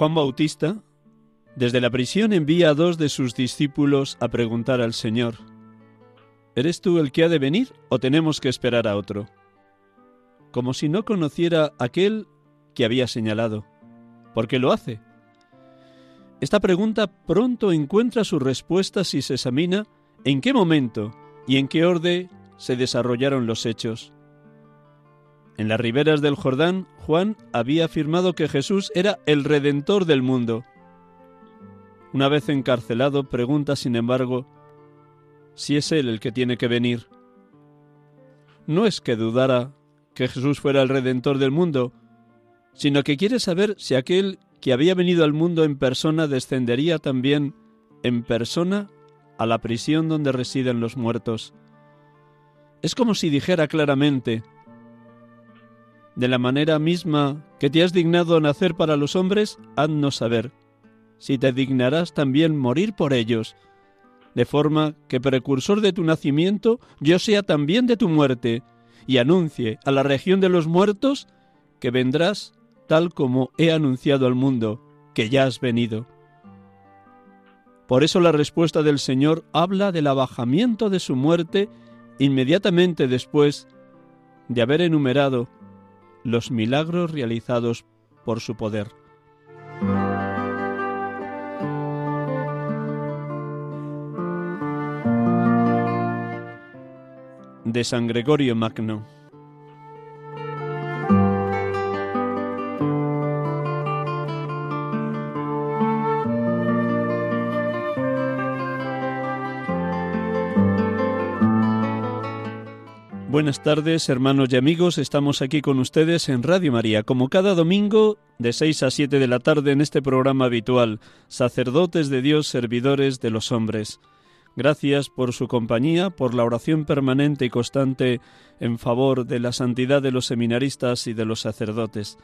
Juan Bautista, desde la prisión envía a dos de sus discípulos a preguntar al Señor, ¿Eres tú el que ha de venir o tenemos que esperar a otro? Como si no conociera aquel que había señalado. ¿Por qué lo hace? Esta pregunta pronto encuentra su respuesta si se examina en qué momento y en qué orden se desarrollaron los hechos. En las riberas del Jordán, Juan había afirmado que Jesús era el redentor del mundo. Una vez encarcelado, pregunta, sin embargo, si es Él el que tiene que venir. No es que dudara que Jesús fuera el redentor del mundo, sino que quiere saber si aquel que había venido al mundo en persona descendería también en persona a la prisión donde residen los muertos. Es como si dijera claramente, de la manera misma que te has dignado nacer para los hombres, haznos saber si te dignarás también morir por ellos, de forma que precursor de tu nacimiento yo sea también de tu muerte, y anuncie a la región de los muertos que vendrás tal como he anunciado al mundo, que ya has venido. Por eso la respuesta del Señor habla del abajamiento de su muerte inmediatamente después de haber enumerado los milagros realizados por su poder. De San Gregorio Magno. Buenas tardes, hermanos y amigos. Estamos aquí con ustedes en Radio María, como cada domingo, de 6 a 7 de la tarde en este programa habitual, Sacerdotes de Dios, Servidores de los Hombres. Gracias por su compañía, por la oración permanente y constante en favor de la santidad de los seminaristas y de los sacerdotes.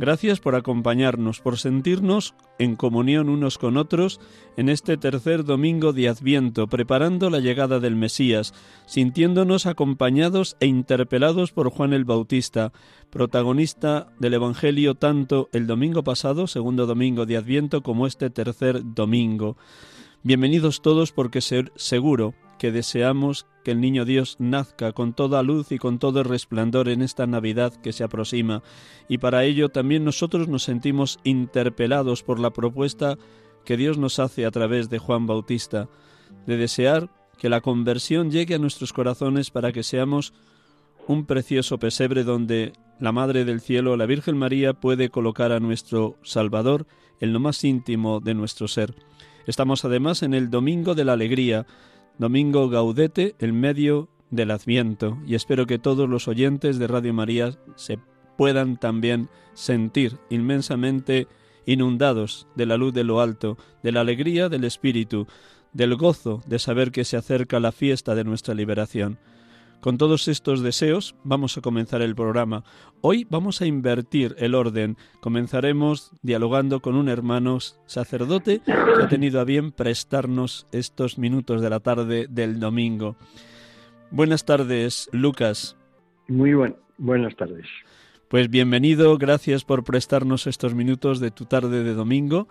Gracias por acompañarnos, por sentirnos en comunión unos con otros en este tercer domingo de Adviento, preparando la llegada del Mesías, sintiéndonos acompañados e interpelados por Juan el Bautista, protagonista del Evangelio tanto el domingo pasado, segundo domingo de Adviento, como este tercer domingo. Bienvenidos todos porque seguro que deseamos que el niño Dios nazca con toda luz y con todo resplandor en esta Navidad que se aproxima, y para ello también nosotros nos sentimos interpelados por la propuesta que Dios nos hace a través de Juan Bautista, de desear que la conversión llegue a nuestros corazones para que seamos un precioso pesebre donde la Madre del Cielo, la Virgen María, puede colocar a nuestro Salvador en lo más íntimo de nuestro ser. Estamos además en el Domingo de la Alegría, Domingo Gaudete, en medio del Adviento, y espero que todos los oyentes de Radio María se puedan también sentir inmensamente inundados de la luz de lo alto, de la alegría del Espíritu, del gozo de saber que se acerca la fiesta de nuestra liberación. Con todos estos deseos vamos a comenzar el programa. Hoy vamos a invertir el orden. Comenzaremos dialogando con un hermano sacerdote que ha tenido a bien prestarnos estos minutos de la tarde del domingo. Buenas tardes, Lucas. Muy buen, buenas tardes. Pues bienvenido, gracias por prestarnos estos minutos de tu tarde de domingo.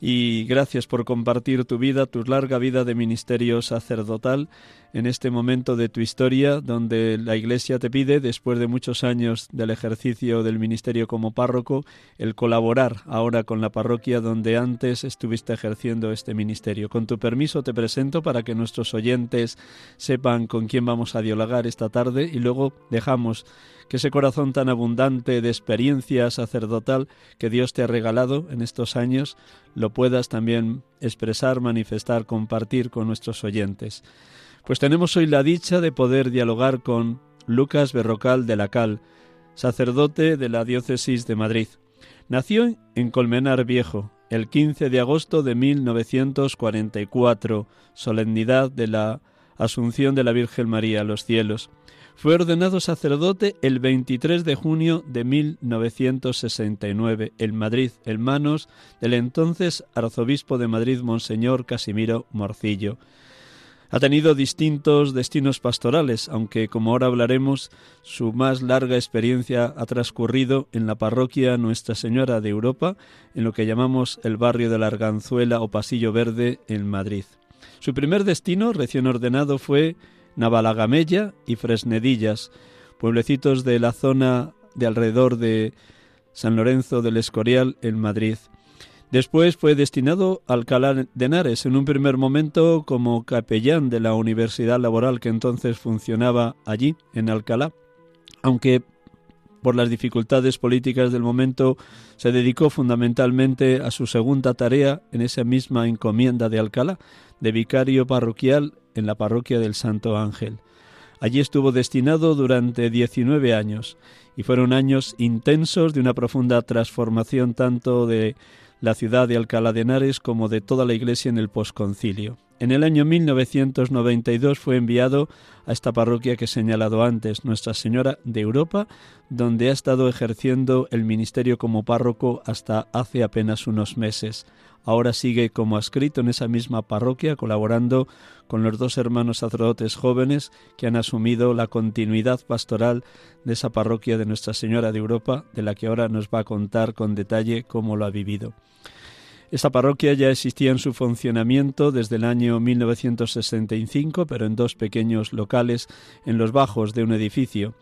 y gracias por compartir tu vida, tu larga vida de ministerio sacerdotal en este momento de tu historia donde la Iglesia te pide, después de muchos años del ejercicio del ministerio como párroco, el colaborar ahora con la parroquia donde antes estuviste ejerciendo este ministerio. Con tu permiso te presento para que nuestros oyentes sepan con quién vamos a dialogar esta tarde y luego dejamos que ese corazón tan abundante de experiencia sacerdotal que Dios te ha regalado en estos años lo puedas también expresar, manifestar, compartir con nuestros oyentes. Pues tenemos hoy la dicha de poder dialogar con Lucas Berrocal de la Cal, sacerdote de la diócesis de Madrid. Nació en Colmenar Viejo el 15 de agosto de 1944, solemnidad de la Asunción de la Virgen María a los cielos. Fue ordenado sacerdote el 23 de junio de 1969 en Madrid, en manos del entonces arzobispo de Madrid, Monseñor Casimiro Morcillo. Ha tenido distintos destinos pastorales, aunque como ahora hablaremos, su más larga experiencia ha transcurrido en la parroquia Nuestra Señora de Europa, en lo que llamamos el barrio de la Arganzuela o Pasillo Verde en Madrid. Su primer destino, recién ordenado, fue Navalagamella y Fresnedillas, pueblecitos de la zona de alrededor de San Lorenzo del Escorial en Madrid. Después fue destinado a Alcalá de Henares, en un primer momento como capellán de la Universidad Laboral que entonces funcionaba allí, en Alcalá, aunque por las dificultades políticas del momento se dedicó fundamentalmente a su segunda tarea en esa misma encomienda de Alcalá, de vicario parroquial en la parroquia del Santo Ángel. Allí estuvo destinado durante 19 años y fueron años intensos de una profunda transformación tanto de la ciudad de Alcalá de Henares como de toda la iglesia en el posconcilio. En el año 1992 fue enviado a esta parroquia que he señalado antes, Nuestra Señora de Europa, donde ha estado ejerciendo el ministerio como párroco hasta hace apenas unos meses. Ahora sigue como adscrito en esa misma parroquia, colaborando con los dos hermanos sacerdotes jóvenes que han asumido la continuidad pastoral de esa parroquia de Nuestra Señora de Europa, de la que ahora nos va a contar con detalle cómo lo ha vivido. Esta parroquia ya existía en su funcionamiento desde el año 1965, pero en dos pequeños locales en los bajos de un edificio.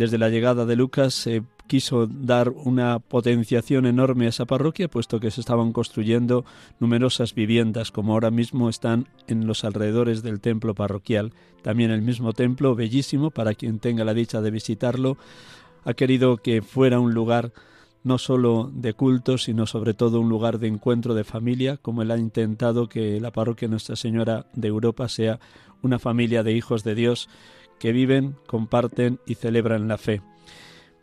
Desde la llegada de Lucas se quiso dar una potenciación enorme a esa parroquia, puesto que se estaban construyendo numerosas viviendas, como ahora mismo están en los alrededores del templo parroquial. También el mismo templo, bellísimo, para quien tenga la dicha de visitarlo, ha querido que fuera un lugar no solo de culto, sino sobre todo un lugar de encuentro de familia, como él ha intentado que la parroquia Nuestra Señora de Europa sea una familia de hijos de Dios que viven, comparten y celebran la fe.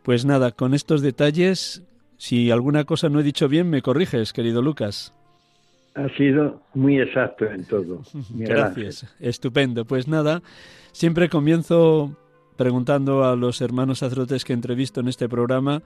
Pues nada, con estos detalles, si alguna cosa no he dicho bien, me corriges, querido Lucas. Ha sido muy exacto en todo. Gracias. Estupendo. Pues nada, siempre comienzo preguntando a los hermanos sacerdotes que entrevisto en este programa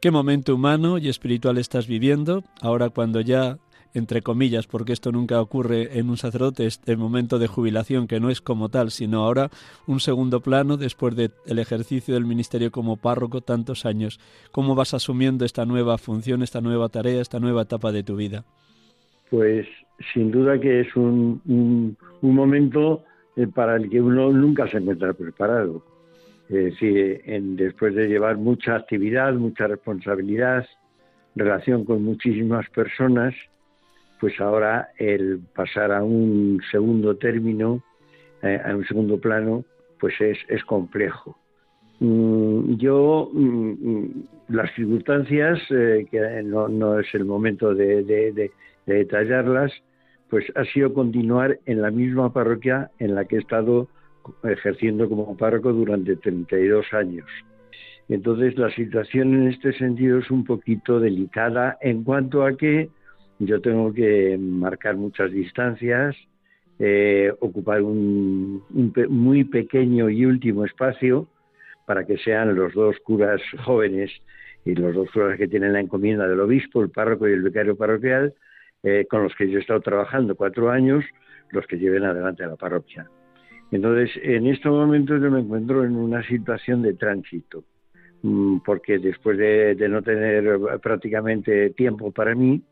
qué momento humano y espiritual estás viviendo, ahora cuando ya entre comillas, porque esto nunca ocurre en un sacerdote, este momento de jubilación que no es como tal, sino ahora un segundo plano después del ejercicio del ministerio como párroco tantos años. ¿Cómo vas asumiendo esta nueva función, esta nueva tarea, esta nueva etapa de tu vida? Pues sin duda que es un, un, momento eh, para el que uno nunca se encuentra preparado. Es en, después de llevar mucha actividad, mucha responsabilidad, relación con muchísimas personas, pues ahora el pasar a un segundo término, eh, a un segundo plano, pues es, es complejo. Mm, yo, mm, mm, las circunstancias, eh, que no, no, es el momento de, de, detallarlas, pues ha sido continuar en la misma parroquia en la que he estado ejerciendo como párroco durante 32 años. Entonces la situación en este sentido es un poquito delicada en cuanto a que yo tengo que marcar muchas distancias, eh, ocupar un, muy pequeño y último espacio para que sean los dos curas jóvenes y los dos curas que tienen la encomienda del obispo, el párroco y el vicario parroquial, eh, con los que yo he estado trabajando cuatro años, los que lleven adelante a la parroquia. Entonces, en estos momentos yo me encuentro en una situación de tránsito, mm, porque después de no tener prácticamente tiempo para mí,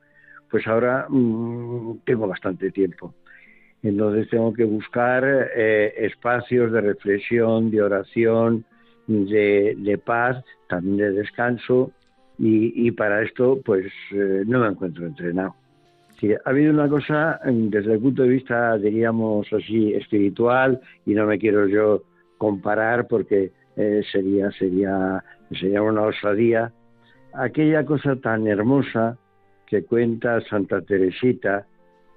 pues ahora mm, tengo bastante tiempo. Entonces tengo que buscar eh, espacios de reflexión, de oración, de, paz, también de descanso, y, para esto pues eh, no me encuentro entrenado. Sí, ha habido una cosa desde el punto de vista, diríamos así, espiritual, y no me quiero yo comparar porque eh, sería, sería, sería una osadía, aquella cosa tan hermosa que cuenta Santa Teresita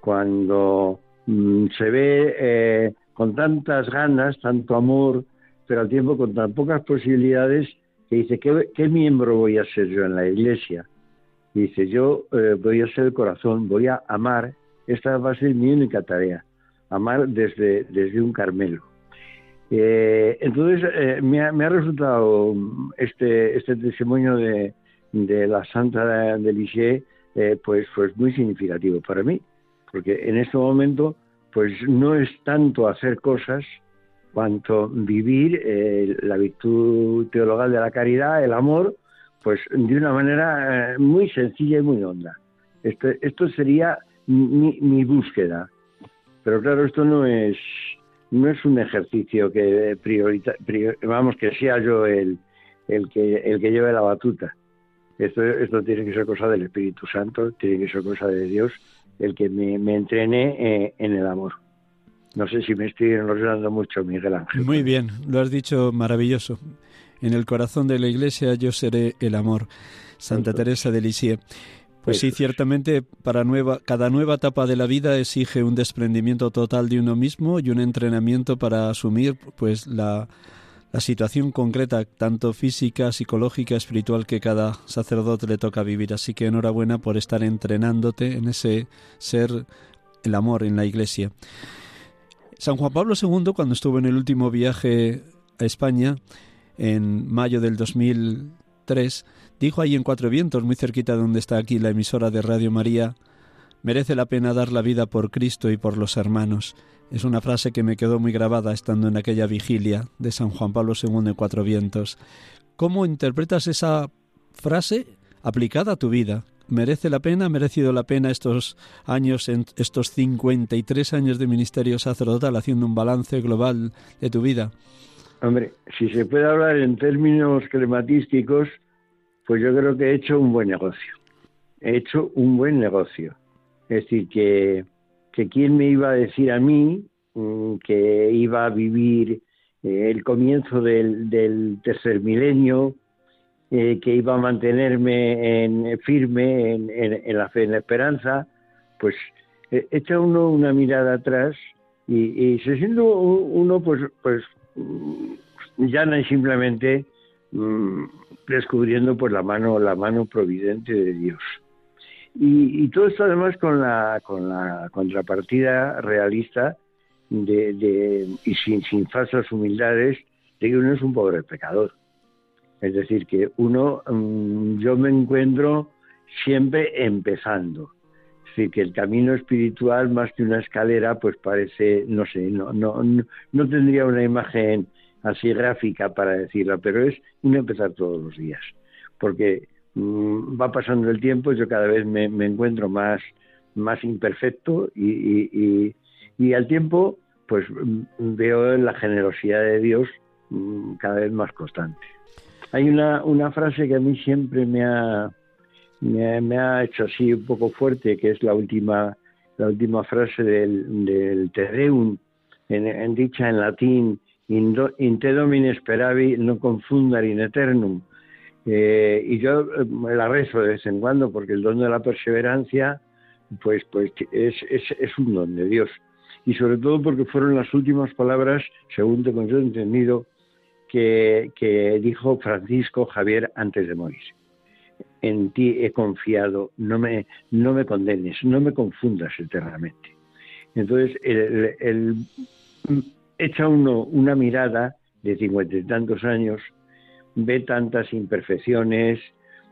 cuando mm, se ve eh, con tantas ganas, tanto amor, pero al tiempo con tan pocas posibilidades, que dice, ¿qué, miembro voy a ser yo en la iglesia? dice, yo eh, voy a ser el corazón, voy a amar, esta va a ser mi única tarea, amar desde, desde un Carmelo. Eh, entonces eh, me, ha, resultado este, este testimonio de, de la Santa de Lisieux pues, pues muy significativo para mí, porque en este momento pues no es tanto hacer cosas, cuanto vivir eh, la virtud teologal de la caridad, el amor, pues de una manera eh, muy sencilla y muy honda. Esto, esto sería mi, búsqueda. Pero claro, esto no es no es un ejercicio que priorita, vamos que sea yo el, el que el que lleve la batuta. Esto, esto tiene que ser cosa del Espíritu Santo, tiene que ser cosa de Dios, el que me, me entrene eh, en el amor. No sé si me estoy enrollando mucho, Miguel Ángel. Muy bien, lo has dicho maravilloso. En el corazón de la Iglesia yo seré el amor. Santa Teresa de Lisieux. Pues sí, ciertamente para nueva, cada nueva etapa de la vida exige un desprendimiento total de uno mismo y un entrenamiento para asumir pues la, la situación concreta, tanto física, psicológica, espiritual que cada sacerdote le toca vivir. Así que enhorabuena por estar entrenándote en ese ser el amor en la iglesia. San Juan Pablo II, cuando estuvo en el último viaje a España, en mayo del 2003, dijo ahí en Cuatro Vientos, muy cerquita de donde está aquí la emisora de Radio María, merece la pena dar la vida por Cristo y por los hermanos. Es una frase que me quedó muy grabada estando en aquella vigilia de San Juan Pablo II en Cuatro Vientos. ¿Cómo interpretas esa frase aplicada a tu vida? merece la pena, ha merecido la pena estos años, estos 53 años de ministerio sacerdotal, haciendo un balance global de tu vida? Hombre, si se puede hablar en términos crematísticos, pues yo creo que he hecho un buen negocio. He hecho un buen negocio. Es decir, que, que quién me iba a decir a mí mm, que iba a vivir eh, el comienzo del, tercer milenio, eh, que iba a mantenerme en, firme en, la fe, en la esperanza, pues eh, echa uno una mirada atrás y, se siente uno pues pues ya no simplemente mm, descubriendo pues la mano la mano providente de Dios y, todo esto además con la con la contrapartida realista de, de y sin, sin falsas humildades de que uno es un pobre pecador es decir, que uno, mm, yo me encuentro siempre empezando. Es decir, que el camino espiritual, más que una escalera, pues parece, no sé, no, no, no, tendría una imagen así gráfica para decirlo, pero es un empezar todos los días. Porque va pasando el tiempo, yo cada vez me, encuentro más, más imperfecto y, y, al tiempo, pues mm, veo la generosidad de Dios cada vez más constante. Hay una, una frase que a mí siempre me ha, me, ha hecho así un poco fuerte, que es la última, la última frase del, del Te Deum, en, dicha en latín, in, te domine speravi, no confundar in eternum. Eh, y yo eh, la rezo de vez en cuando porque el don de la perseverancia pues, pues es, es, es un don de Dios. Y sobre todo porque fueron las últimas palabras, según tengo yo entendido, que, dijo Francisco Javier antes de morir. En ti he confiado, no me, no me condenes, no me confundas eternamente. Entonces, el, echa uno una mirada de cincuenta y tantos años, ve tantas imperfecciones,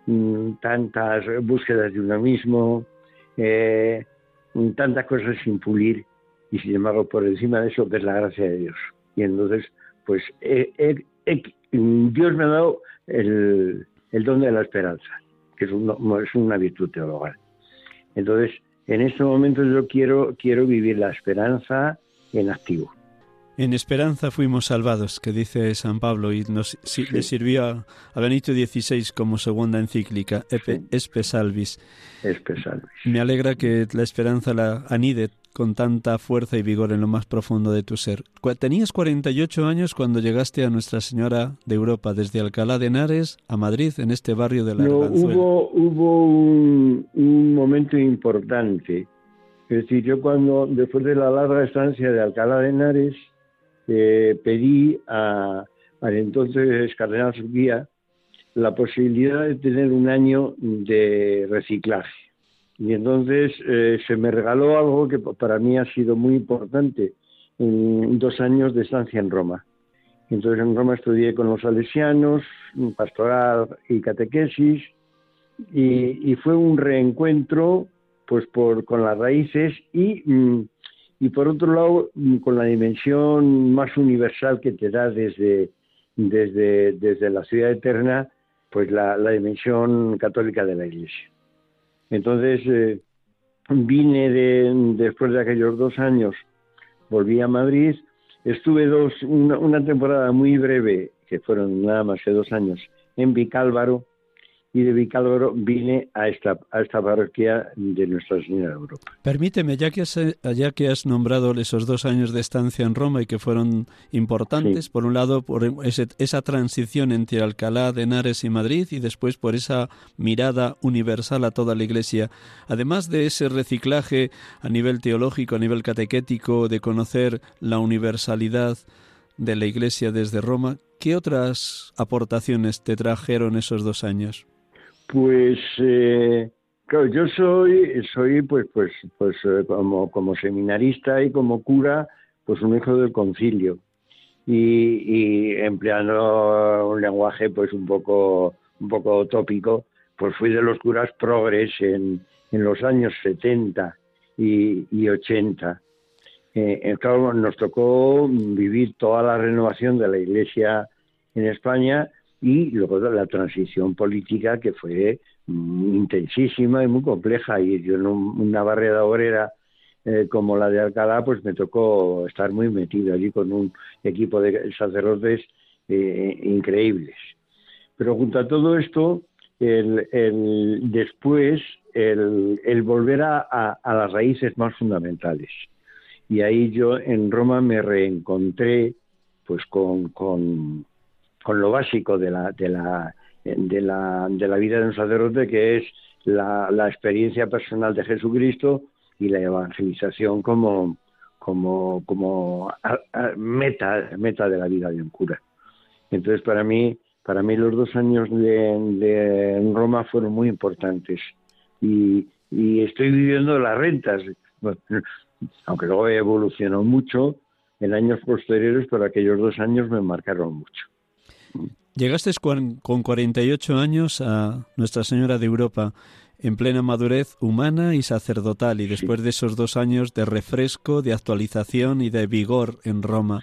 mm, tantas búsquedas de uno mismo, eh, tantas cosas sin pulir, y sin embargo, por encima de eso, ves la gracia de Dios. Y entonces, pues Dios me ha dado el, don de la esperanza, que es, es una virtud teologal. Entonces, en estos momentos yo quiero, quiero vivir la esperanza en activo. En esperanza fuimos salvados, que dice San Pablo, y nos le sirvió a, Benito XVI como segunda encíclica, Espe Salvis. Espe Salvis. Me alegra que la esperanza la anide con tanta fuerza y vigor en lo más profundo de tu ser. Tenías 48 años cuando llegaste a Nuestra Señora de Europa, desde Alcalá de Henares a Madrid, en este barrio de la no, Hubo, hubo un, un momento importante. Es decir, yo cuando, después de la larga estancia de Alcalá de Henares, eh, pedí a, al entonces cardenal Subía la posibilidad de tener un año de reciclaje. Y entonces eh, se me regaló algo que para mí ha sido muy importante, en dos años de estancia en Roma. Entonces en Roma estudié con los salesianos, pastoral y catequesis, y, fue un reencuentro pues por, con las raíces y mm, y por otro lado con la dimensión más universal que te da desde, desde, desde la ciudad eterna, pues la, dimensión católica de la Iglesia. Entonces eh, vine de, después de aquellos dos años, volví a Madrid, estuve dos, una, una temporada muy breve, que fueron nada más que dos años, en Vicálvaro, y de Vicálvaro vine a esta, a esta parroquia de Nuestra Señora de Europa. Permíteme, ya que, has, ya que has nombrado esos dos años de estancia en Roma y que fueron importantes, por un lado, por esa transición entre Alcalá de Henares y Madrid y después por esa mirada universal a toda la Iglesia, además de ese reciclaje a nivel teológico, a nivel catequético, de conocer la universalidad de la Iglesia desde Roma, ¿qué otras aportaciones te trajeron esos dos años? Pues eh, claro, yo soy, soy pues, pues, pues eh, como, seminarista y como cura, pues un hijo del concilio. Y, empleando un lenguaje pues un poco, un poco tópico, pues fui de los curas progres en, los años 70 y, y 80. Eh, claro, nos tocó vivir toda la renovación de la Iglesia en España y luego la transición política que fue intensísima y muy compleja. Y yo en una barriada obrera eh, como la de Alcalá pues me tocó estar muy metido allí con un equipo de sacerdotes eh, increíbles. Pero junto a todo esto el, después el, volver a, las raíces más fundamentales. Y ahí yo en Roma me reencontré pues con con lo básico de la, de la, de la, de la vida de un sacerdote, que es la, la experiencia personal de Jesucristo y la evangelización como, como, como meta, meta de la vida de un cura. Entonces, para mí, para mí los dos años de, de Roma fueron muy importantes y, y estoy viviendo las rentas, aunque luego evolucionó mucho en años posteriores, pero aquellos dos años me marcaron mucho. Llegaste con 48 años a Nuestra Señora de Europa en plena madurez humana y sacerdotal y después de esos dos años de refresco, de actualización y de vigor en Roma.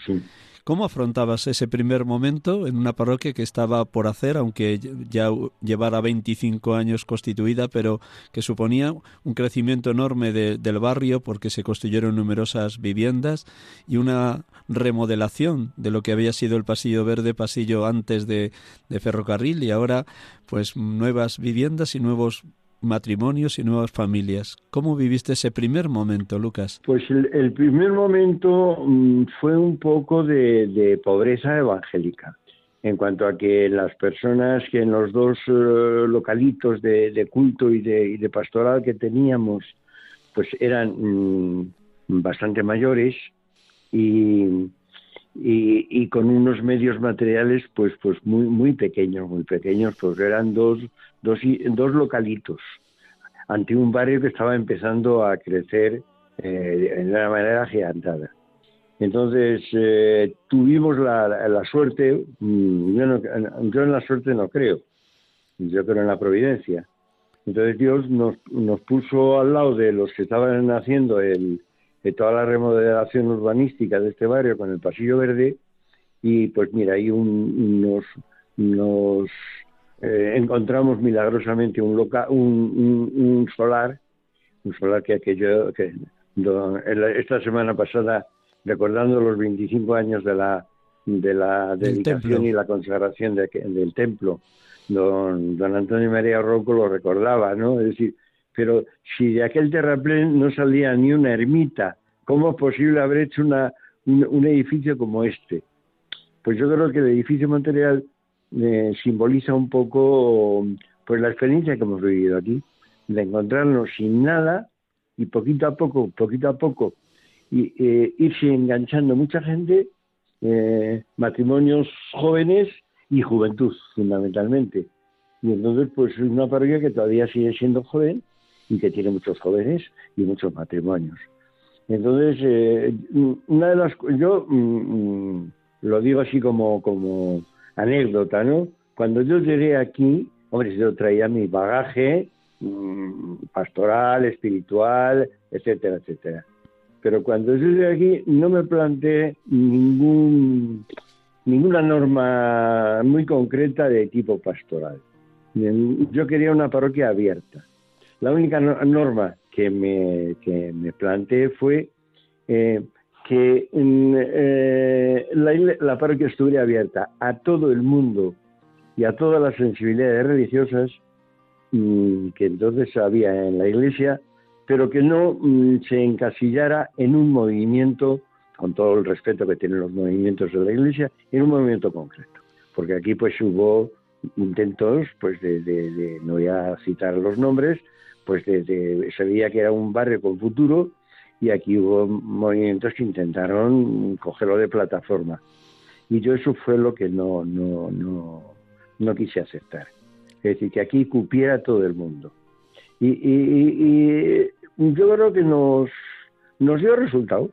¿Cómo afrontabas ese primer momento en una parroquia que estaba por hacer, aunque ya llevara 25 años constituida, pero que suponía un crecimiento enorme del barrio porque se construyeron numerosas viviendas y una remodelación de lo que había sido el pasillo verde, pasillo antes de, de ferrocarril y ahora pues nuevas viviendas y nuevos matrimonios y nuevas familias. ¿Cómo viviste ese primer momento, Lucas? Pues el, primer momento mm, fue un poco de, pobreza evangélica, en cuanto a que las personas que en los dos eh, localitos de, culto y de, pastoral que teníamos, pues eran mm, bastante mayores y, y, con unos medios materiales pues pues muy muy pequeños muy pequeños pues eran dos dos dos localitos ante un barrio que estaba empezando a crecer eh, de una manera gigantada entonces eh, tuvimos la, la, suerte mm, yo, yo en la suerte no creo yo creo en la providencia. Entonces Dios nos, nos puso al lado de los que estaban haciendo el, de toda la remodelación urbanística de este barrio con el Pasillo Verde y pues mira, ahí un, nos, eh, encontramos milagrosamente un, loca, un, solar un solar que aquello que esta semana pasada recordando los 25 años de la de la dedicación y la consagración del templo don, don Antonio María Rocco lo recordaba, ¿no? Es decir, pero si de aquel terraplén no salía ni una ermita, ¿cómo es posible haber hecho una, un, edificio como este? Pues yo creo que el edificio material eh, simboliza un poco pues la experiencia que hemos vivido aquí, de encontrarnos sin nada y poquito a poco, poquito a poco, y, eh, irse enganchando mucha gente, eh, matrimonios jóvenes y juventud, fundamentalmente. Y entonces, pues es una parroquia que todavía sigue siendo joven y que tiene muchos jóvenes y muchos matrimonios. Entonces, eh, una de las yo mm, mm, lo digo así como, como anécdota, ¿no? Cuando yo llegué aquí, hombre, yo traía mi bagaje mm, pastoral, espiritual, etcétera, etcétera. Pero cuando yo llegué aquí no me planteé ningún ninguna norma muy concreta de tipo pastoral. Yo quería una parroquia abierta. La única norma que me, que me planteé fue eh, que eh, la, parroquia estuviera abierta a todo el mundo y a todas las sensibilidades religiosas mm, que entonces había en la iglesia, pero que no mm, se encasillara en un movimiento con todo el respeto que tienen los movimientos de la Iglesia, en un movimiento concreto. Porque aquí pues hubo intentos, pues de, no voy a citar los nombres, pues de, se veía que era un barrio con futuro y aquí hubo movimientos que intentaron cogerlo de plataforma. Y yo eso fue lo que no, no, no, no quise aceptar. Es decir, que aquí cupiera todo el mundo. Y, y yo creo que nos, nos dio resultado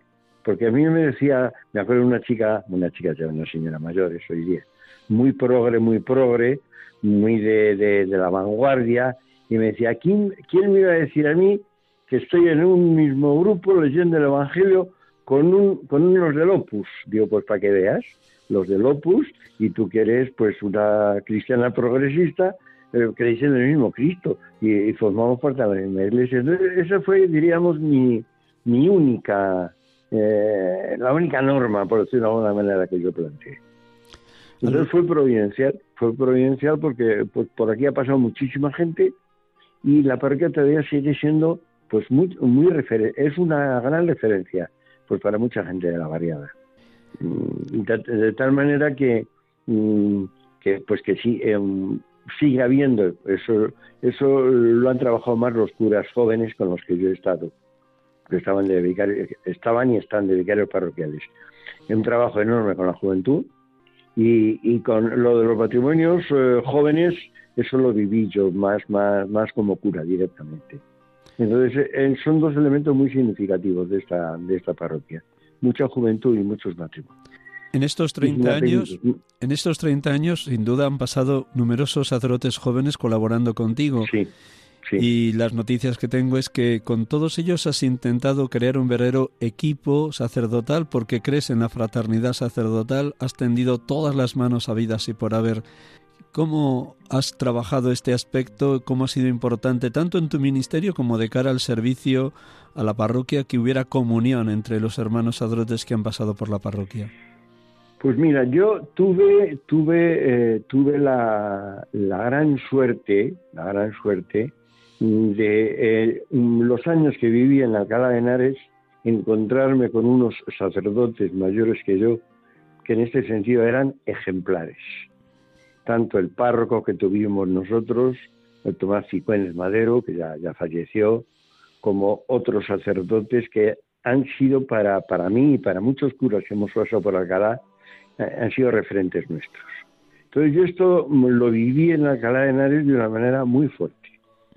porque a mí me decía, me acuerdo de una chica, una chica ya una señora mayor, eso hoy día, muy progre, muy progre, muy de, de, la vanguardia, y me decía, ¿quién, ¿quién me iba a decir a mí que estoy en un mismo grupo leyendo el Evangelio con, un, con unos del Opus? Digo, pues para que veas, los del Opus, y tú que eres pues una cristiana progresista, eh, creéis en el mismo Cristo, y, formamos parte de la misma iglesia. Entonces, esa fue, diríamos, mi, mi única eh, la única norma, por decirlo de alguna manera, que yo planteé. Entonces fue providencial, fue providencial porque pues, por aquí ha pasado muchísima gente y la parroquia todavía sigue siendo pues muy, muy es una gran referencia pues para mucha gente de la variada. Mm, de, tal manera que, mm, que pues que sí, em, sigue habiendo, eso, eso lo han trabajado más los curas jóvenes con los que yo he estado que estaban, de estaban y están de vicarios parroquiales. Es un trabajo enorme con la juventud y, con lo de los matrimonios eh, jóvenes, eso lo viví yo más, más, más como cura directamente. Entonces, eh, son dos elementos muy significativos de esta, de esta parroquia. Mucha juventud y muchos matrimonios. En estos 30 años, en estos 30 años, sin duda han pasado numerosos sacerdotes jóvenes colaborando contigo. Sí. Y las noticias que tengo es que con todos ellos has intentado crear un verdadero equipo sacerdotal porque crees en la fraternidad sacerdotal, has tendido todas las manos a vidas y por haber. ¿Cómo has trabajado este aspecto? ¿Cómo ha sido importante tanto en tu ministerio como de cara al servicio a la parroquia que hubiera comunión entre los hermanos sacerdotes que han pasado por la parroquia? Pues mira, yo tuve tuve eh, tuve la, gran suerte, la gran suerte de eh, los años que viví en Alcalá de Henares, encontrarme con unos sacerdotes mayores que yo, que en este sentido eran ejemplares. Tanto el párroco que tuvimos nosotros, el Tomás Cicuénez Madero, que ya, ya falleció, como otros sacerdotes que han sido para, para mí y para muchos curas que hemos pasado por Alcalá, eh, han sido referentes nuestros. Entonces yo esto lo viví en Alcalá de Henares de una manera muy fuerte.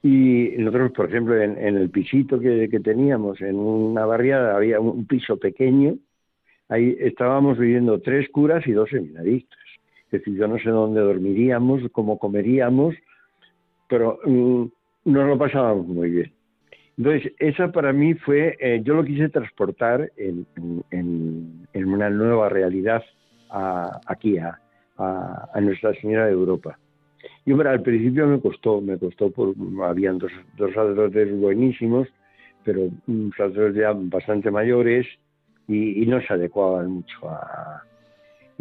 Y nosotros, por ejemplo, en, el pisito que, teníamos, en una barriada, había un piso pequeño, ahí estábamos viviendo tres curas y dos seminaristas. Es decir, yo no sé dónde dormiríamos, cómo comeríamos, pero mm, nos lo pasábamos muy bien. Entonces, esa para mí fue, eh, yo lo quise transportar en, una nueva realidad aquí, a, a Nuestra Señora de Europa. Y hombre, al principio me costó, me costó, por, habían dos, dos sacerdotes buenísimos, pero sacerdotes ya bastante mayores y, no se adecuaban mucho a...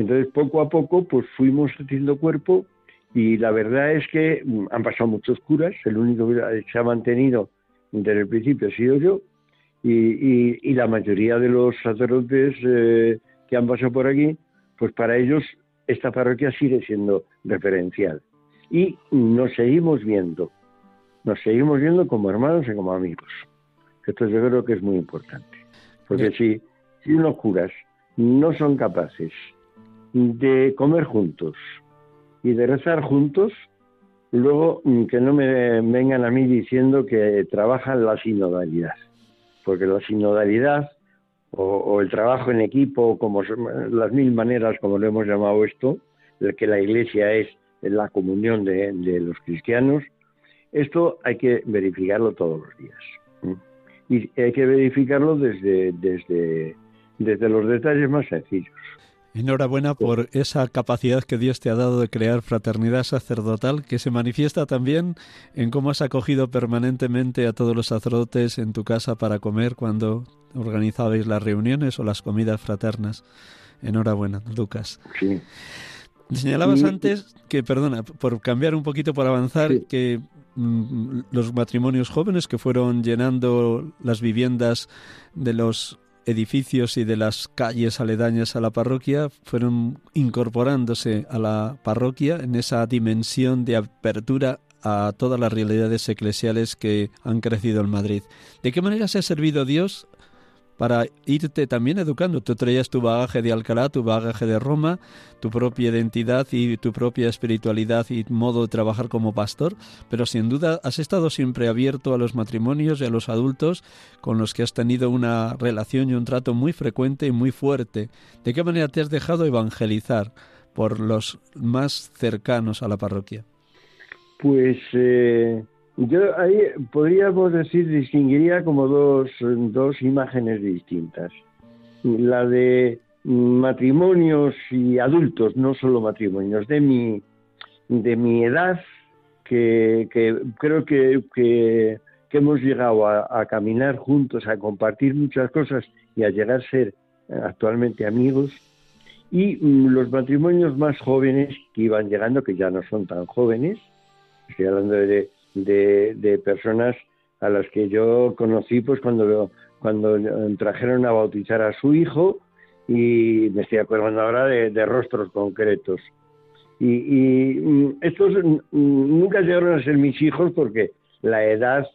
Entonces, poco a poco, pues fuimos haciendo cuerpo y la verdad es que mm, han pasado muchos curas, el único que se ha mantenido desde el principio ha sido yo, y, la mayoría de los sacerdotes eh, que han pasado por aquí, pues para ellos esta parroquia sigue siendo referencial. Y nos seguimos viendo, nos seguimos viendo como hermanos y como amigos. Esto yo creo que es muy importante. Porque si, si unos curas no son capaces de comer juntos y de rezar juntos, luego mm, que no me vengan a mí diciendo que trabajan la sinodalidad. Porque la sinodalidad o, el trabajo en equipo, como las mil maneras como lo hemos llamado esto, de que la iglesia es la comunión de, los cristianos, esto hay que verificarlo todos los días. Y hay que verificarlo desde, desde, desde los detalles más sencillos. Enhorabuena por esa capacidad que Dios te ha dado de crear fraternidad sacerdotal, que se manifiesta también en cómo has acogido permanentemente a todos los sacerdotes en tu casa para comer cuando organizabais las reuniones o las comidas fraternas. Enhorabuena, Lucas. Sí. Señalabas antes que, perdona, por cambiar un poquito, por avanzar, que mm, los matrimonios jóvenes que fueron llenando las viviendas de los edificios y de las calles aledañas a la parroquia fueron incorporándose a la parroquia en esa dimensión de apertura a todas las realidades eclesiales que han crecido en Madrid. ¿De qué manera se ha servido Dios para irte también educando. Tú traías tu bagaje de Alcalá, tu bagaje de Roma, tu propia identidad y tu propia espiritualidad y modo de trabajar como pastor, pero sin duda has estado siempre abierto a los matrimonios y a los adultos con los que has tenido una relación y un trato muy frecuente y muy fuerte. ¿De qué manera te has dejado evangelizar por los más cercanos a la parroquia? Pues eh, yo ahí podríamos decir, distinguiría como dos, dos imágenes distintas. La de matrimonios y adultos, no solo matrimonios, de mi, de mi edad, que, creo que, que, hemos llegado a, caminar juntos, a compartir muchas cosas y a llegar a ser actualmente amigos, y los matrimonios más jóvenes que iban llegando, que ya no son tan jóvenes, estoy hablando de de, personas a las que yo conocí pues cuando, cuando trajeron a bautizar a su hijo y me estoy acordando ahora de, rostros concretos. Y, mm, estos nunca llegaron a ser mis hijos porque la edad,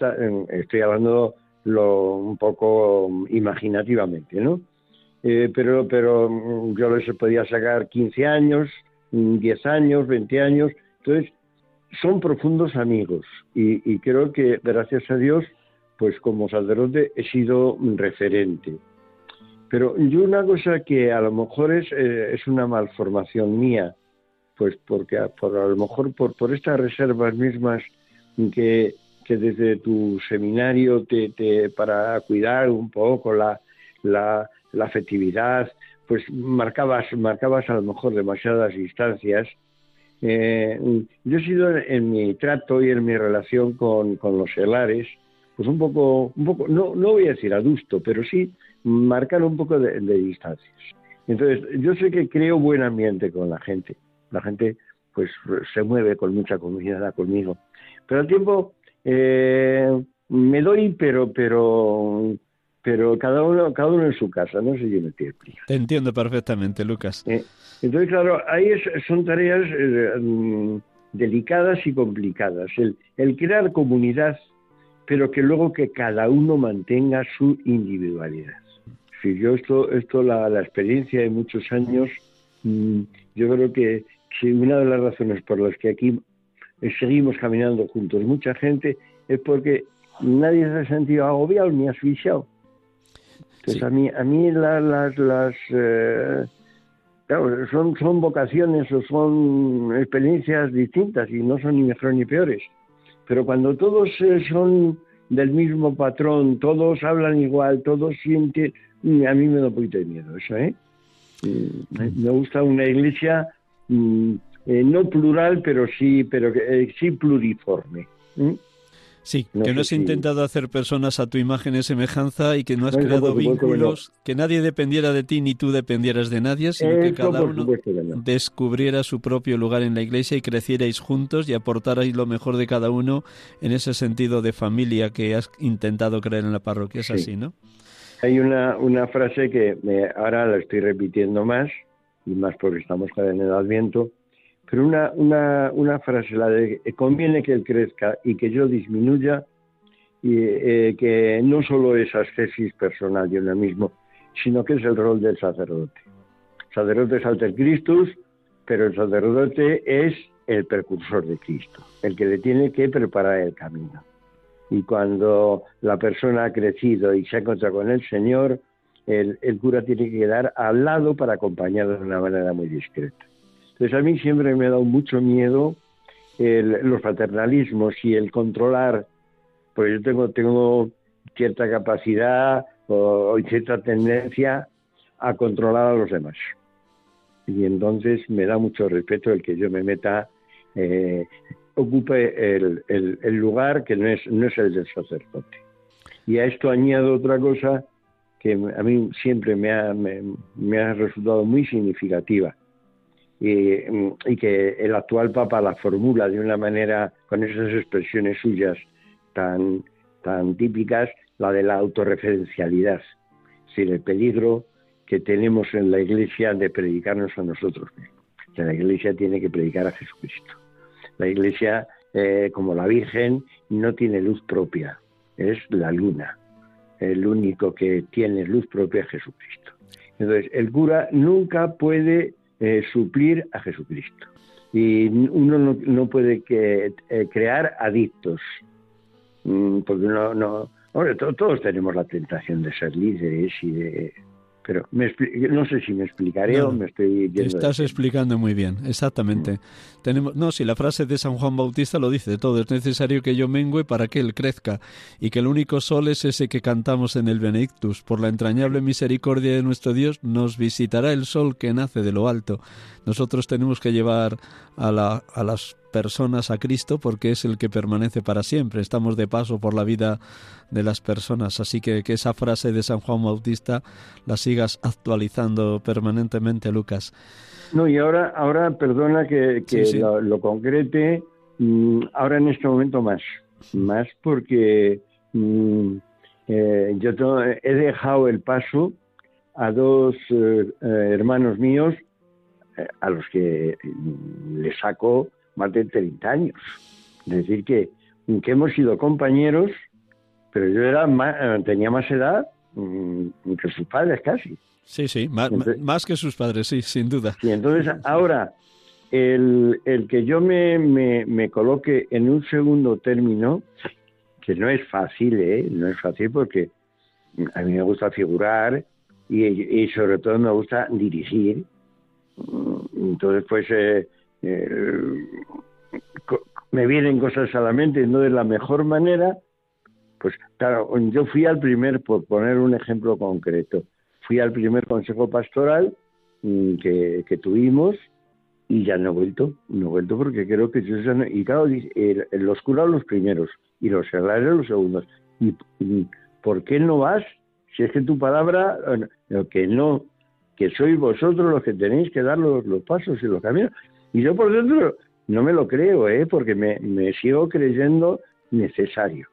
estoy hablando un poco imaginativamente, ¿no? Eh, pero, pero mm, yo les podía sacar 15 años, 10 años, 20 años, entonces son profundos amigos y, creo que gracias a Dios, pues como sacerdote he sido referente. Pero yo una cosa que a lo mejor es, eh, es una malformación mía, pues porque por, a lo mejor por, por estas reservas mismas que, que desde tu seminario te, te, para cuidar un poco la, la, la afectividad, pues marcabas, marcabas a lo mejor demasiadas distancias eh, yo he sido en mi trato y en mi relación con, los selares, pues un poco, un poco no, no voy a decir adusto, pero sí marcar un poco de, distancias. Entonces, yo sé que creo buen ambiente con la gente. La gente, pues, se mueve con mucha confianza conmigo. Pero al tiempo, eh, me doy, pero, pero, pero cada uno, cada uno en su casa, no sé si me explico. Te entiendo perfectamente, Lucas. Eh, entonces, claro, ahí son tareas eh, mm, delicadas y complicadas. El, crear comunidad, pero que luego que cada uno mantenga su individualidad. Si yo esto, esto la, experiencia de muchos años, mm, yo creo que una de las razones por las que aquí seguimos caminando juntos mucha gente es porque nadie se ha sentido agobiado ni asfixiado. Entonces a mí, a mí las, las eh, Claro, son, son vocaciones o son experiencias distintas y no son ni mejores ni peores. Pero cuando todos eh, son del mismo patrón, todos hablan igual, todos sienten, mm, a mí me da un poquito de miedo eso, ¿eh? Mm, me gusta una iglesia mm, eh, no plural, pero sí, pero sí pluriforme. Sí, que no has intentado hacer personas a tu imagen y semejanza y que no has creado vínculos, que, nadie dependiera de ti ni tú dependieras de nadie, sino que cada uno descubriera su propio lugar en la iglesia y crecierais juntos y aportarais lo mejor de cada uno en ese sentido de familia que has intentado creer en la parroquia. Es así, ¿no? Hay una, una frase que ahora la estoy repitiendo más, y más porque estamos en el Adviento, pero una, una, frase, la de conviene que él crezca y que yo disminuya, y eh, que no solo es ascesis personal de uno mismo, sino que es el rol del sacerdote. Sacerdote es alter Christus, pero el sacerdote es el precursor de Cristo, el que le tiene que preparar el camino. Y cuando la persona ha crecido y se ha encontrado con el Señor, el, el cura tiene que quedar al lado para acompañarlo de una manera muy discreta. Entonces a mí siempre me ha dado mucho miedo los paternalismos y el controlar, porque yo tengo, tengo cierta capacidad o, cierta tendencia a controlar a los demás. Y entonces me da mucho respeto el que yo me meta, eh, ocupe el, el, lugar que no es, no es el del sacerdote. Y a esto añado otra cosa que a mí siempre me ha, me ha resultado muy significativa Mm, y, que el actual Papa la formula de una manera, con esas expresiones suyas tan, tan típicas, la de la autorreferencialidad, es decir, el peligro que tenemos en la Iglesia de predicarnos a nosotros mismos. La Iglesia tiene que predicar a Jesucristo. La Iglesia, eh, como la Virgen, no tiene luz propia, es la luna. El único que tiene luz propia es Jesucristo. Entonces, el cura nunca puede eh, suplir a Jesucristo. Y uno no, puede que, eh, crear adictos, mm, porque no, no, todos tenemos la tentación de ser líderes y de pero no sé si me explicaré o me estoy estás explicando muy bien, exactamente. Mm. Tenemos, no, si la frase de San Juan Bautista lo dice todo, es necesario que yo mengüe para que él crezca, y que el único sol es ese que cantamos en el Benedictus. Por la entrañable misericordia de nuestro Dios nos visitará el sol que nace de lo alto. Nosotros tenemos que llevar a, la, a las personas a Cristo porque es el que permanece para siempre. Estamos de paso por la vida de las personas, así que que esa frase de San Juan Bautista la sigas actualizando permanentemente, Lucas. No, y ahora, ahora perdona que, Lo, concrete, mm, ahora en este momento más, más porque mm, eh, yo he dejado el paso a dos eh, eh, hermanos míos a los que mm, le saco más de 30 años. Es decir, que, que hemos sido compañeros, pero yo era eh, tenía más edad mm, que sus padres casi. Sí, sí, más, que sus padres, sí, sin duda. Y entonces ahora, el, el que yo me, me, coloque en un segundo término, que no es fácil, ¿eh? No es fácil porque a mí me gusta figurar y, y sobre todo me gusta dirigir. Mm, entonces, pues, eh, eh, me vienen cosas a la mente no de la mejor manera, pues claro, yo fui al primer, por poner un ejemplo concreto, fui al primer consejo pastoral mm, que, que tuvimos y ya no he vuelto, no he vuelto porque creo que yo y claro, los curas los primeros y los seglares los segundos. ¿Y, por qué no vas? Si es que tu palabra, que no, que sois vosotros los que tenéis que dar los, los pasos y los caminos. Y yo por dentro no me lo creo, ¿eh? porque me, me sigo creyendo necesario.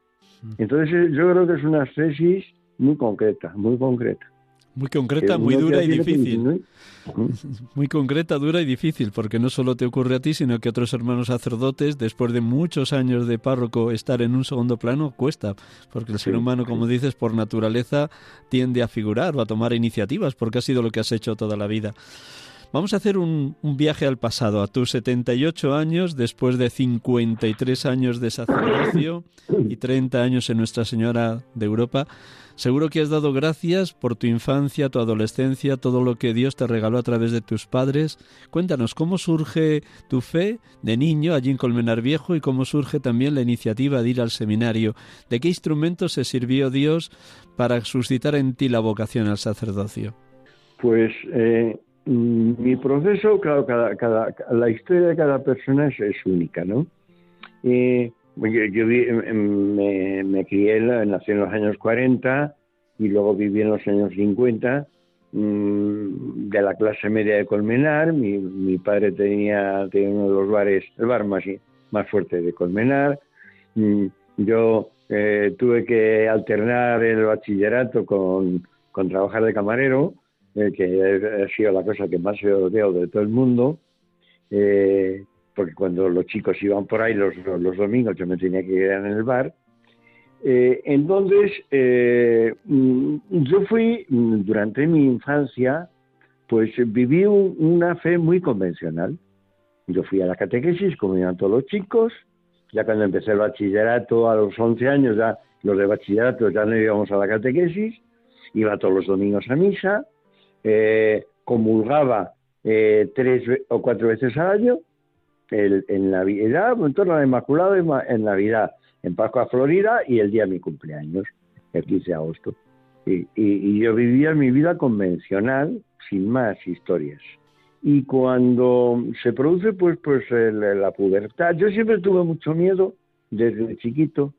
Entonces eh, yo creo que es una tesis muy concreta, muy concreta. Muy concreta, muy dura y difícil. Muy concreta, dura y difícil, porque no solo te ocurre a ti, sino que otros hermanos sacerdotes, después de muchos años de párroco, estar en un segundo plano cuesta, porque el ser humano, como dices, por naturaleza tiende a figurar o a tomar iniciativas, porque ha sido lo que has hecho toda la vida. Vamos a hacer un, viaje al pasado, a tus 78 años, después de 53 años de sacerdocio y 30 años en Nuestra Señora de Europa. Seguro que has dado gracias por tu infancia, tu adolescencia, todo lo que Dios te regaló a través de tus padres. Cuéntanos cómo surge tu fe de niño allí en Colmenar Viejo y cómo surge también la iniciativa de ir al seminario. ¿De qué instrumento se sirvió Dios para suscitar en ti la vocación al sacerdocio? Pues eh, mi proceso, claro, cada, cada, la historia de cada persona es, única, ¿no? Eh, yo, me, me, crié, nací en los años 40 y luego viví en los años 50 mm, de la clase media de Colmenar. Mi, mi padre tenía, tenía, uno de los bares, el bar más, más fuerte de Colmenar. Mm, yo eh, tuve que alternar el bachillerato con, con trabajar de camarero, eh, que ha sido la cosa que más he odiado de todo el mundo. Eh, porque cuando los chicos iban por ahí los, los, domingos yo me tenía que quedar en el bar. Eh, entonces, eh, mm, yo fui, mm, durante mi infancia, pues viví una fe muy convencional. Yo fui a la catequesis, como iban todos los chicos, ya cuando empecé el bachillerato a los 11 años, ya los de bachillerato ya no íbamos a la catequesis, iba todos los domingos a misa, eh, comulgaba tres o cuatro veces al año, en Navidad, en torno a la Inmaculada en Navidad, en Pascua Florida y el día de mi cumpleaños, el 15 de agosto. Y, yo vivía mi vida convencional, sin más historias. Y cuando se produce pues, pues la pubertad, yo siempre tuve mucho miedo, desde chiquito,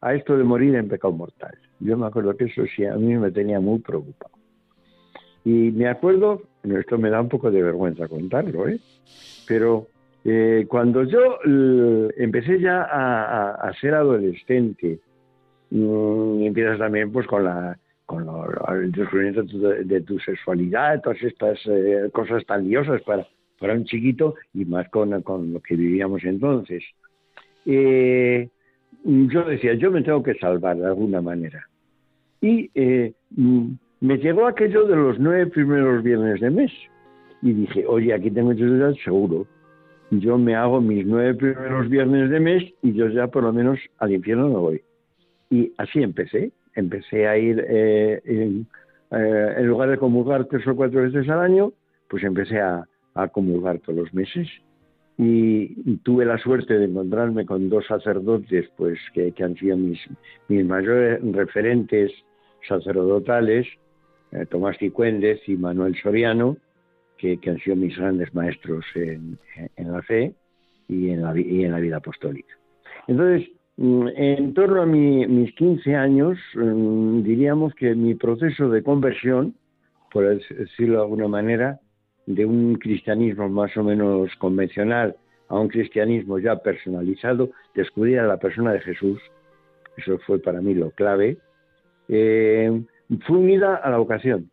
a esto de morir en pecado mortal. Yo me acuerdo que eso sí, a mí me tenía muy preocupado. Y me acuerdo, esto me da un poco de vergüenza contarlo, ¿eh? pero eh, cuando yo empecé ya a, ser adolescente, mm, y empiezas también pues con la con el descubrimiento de, tu sexualidad, todas estas eh, cosas tan liosas para, para un chiquito y más con, lo que vivíamos entonces. Eh, yo decía, yo me tengo que salvar de alguna manera. Y mm, me llegó aquello de los nueve primeros viernes de mes. Y dije, oye, aquí tengo yo seguro yo me hago mis nueve primeros viernes de mes y yo ya por lo menos al infierno no voy. Y así empecé. Empecé a ir, eh, eh, en, lugar de comulgar tres o cuatro veces al año, pues empecé a, comulgar todos los meses. Y, tuve la suerte de encontrarme con dos sacerdotes pues que, han sido mis, mis mayores referentes sacerdotales, eh, Tomás Cicuéndez y Manuel Soriano, que, han sido mis grandes maestros en, la fe y en la, vida apostólica. Entonces, mm, en torno a mis 15 años, mm, diríamos que mi proceso de conversión, por decirlo de alguna manera, de un cristianismo más o menos convencional a un cristianismo ya personalizado, descubrir a la persona de Jesús, eso fue para mí lo clave, eh, fue unida a la vocación.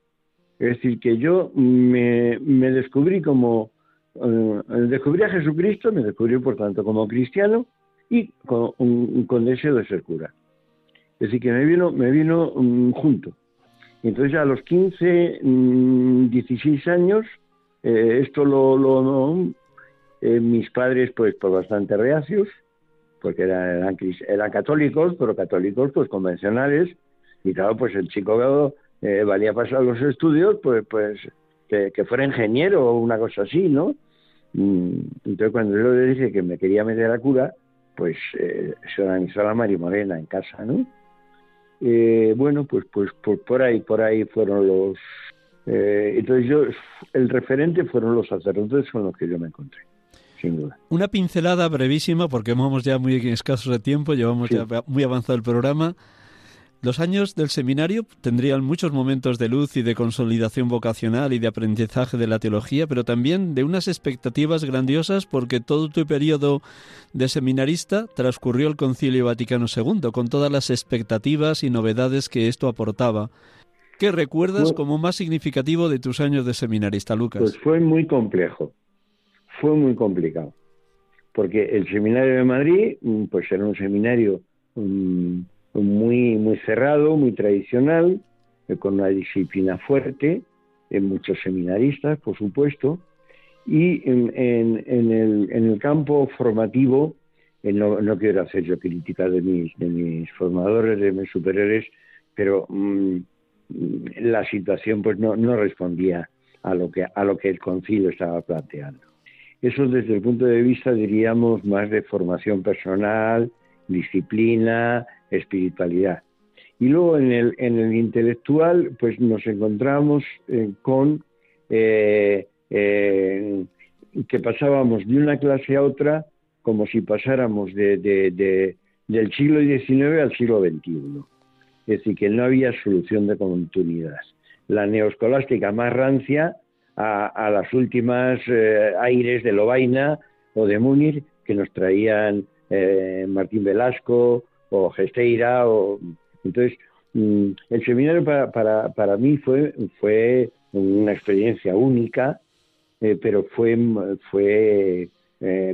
Es decir, que yo me, descubrí como, eh, descubrí a Jesucristo, me descubrí por tanto como cristiano y con, deseo de ser cura. Es decir, que me vino, me vino mm, junto. Y entonces a los 15, 16 mm, años, eh, esto lo, eh, mis padres pues, pues bastante reacios, porque eran, eran, católicos, pero católicos pues convencionales, y claro, pues el chico eh, valía pasar los estudios, pues, pues que, fuera ingeniero o una cosa así, ¿no? Mm, entonces cuando yo le dije que me quería meter a cura, pues eh, se organizó la Morena en casa, ¿no? Eh, bueno, pues, pues por, ahí, por ahí fueron los... entonces yo, el referente fueron los sacerdotes con los que yo me encontré. Sin duda. Una pincelada brevísima, porque vamos ya muy escasos de tiempo, llevamos ya muy avanzado el programa. Los años del seminario tendrían muchos momentos de luz y de consolidación vocacional y de aprendizaje de la teología, pero también de unas expectativas grandiosas porque todo tu periodo de seminarista transcurrió el Concilio Vaticano II, con todas las expectativas y novedades que esto aportaba. ¿Qué recuerdas pues como más significativo de tus años de seminarista, Lucas? Pues fue muy complejo, fue muy complicado, porque el seminario de Madrid, mm, pues era un seminario... Mm, muy, muy cerrado, muy tradicional, eh, con una disciplina fuerte, en muchos seminaristas, por supuesto, y en, en, el, en el, campo formativo, eh, no, no, quiero hacer yo crítica de mis, de mis formadores, de mis superiores, pero mm, la situación pues no, no respondía a lo, que, a lo que el concilio estaba planteando. Eso desde el punto de vista, diríamos, más de formación personal, disciplina, espiritualidad. Y luego en el, en el intelectual, pues nos encontramos eh, con eh, eh, que pasábamos de una clase a otra como si pasáramos de, del siglo XIX al siglo XXI. Es decir, que no había solución de continuidad. La neoscolástica más rancia a, las últimas aires de Lobaina o de Múnich que nos traían eh, Martín Velasco o Gesteira. O... Entonces, mm, el seminario para, para, para mí fue, fue una experiencia única, eh, pero fue, fue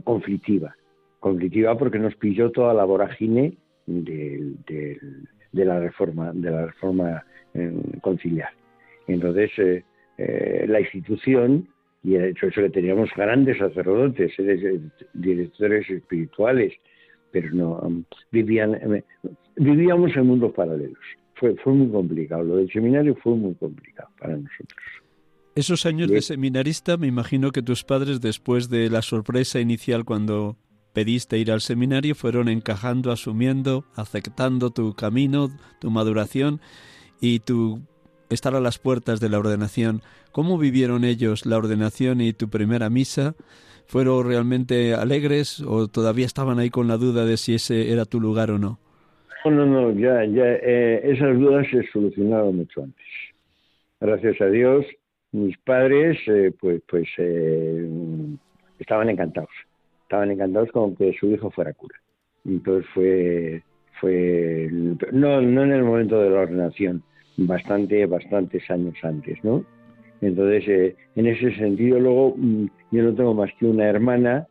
conflictiva. Conflictiva porque nos pilló toda la vorágine de, de la reforma, de la reforma conciliar. Entonces, eh, la institución, y de hecho eso que teníamos grandes sacerdotes, eh, directores espirituales, pero no, um, vivían, eh, vivíamos en mundos paralelos. Fue, fue muy complicado, lo del seminario fue muy complicado para nosotros. Esos años de seminarista, me imagino que tus padres, después de la sorpresa inicial cuando pediste ir al seminario, fueron encajando, asumiendo, aceptando tu camino, tu maduración y tu estar a las puertas de la ordenación. ¿Cómo vivieron ellos la ordenación y tu primera misa? ¿Fueron realmente alegres o todavía estaban ahí con la duda de si ese era tu lugar o no? No, no, no, ya, ya, eh, esas dudas se solucionaron mucho antes. Gracias a Dios, mis padres, eh, pues, pues eh, estaban encantados. Estaban encantados con que su hijo fuera cura. Entonces fue, fue, no, no en el momento de la ordenación, bastante, bastantes años antes, ¿no? Entonces, eh, en ese sentido, luego mm, yo no tengo más que una hermana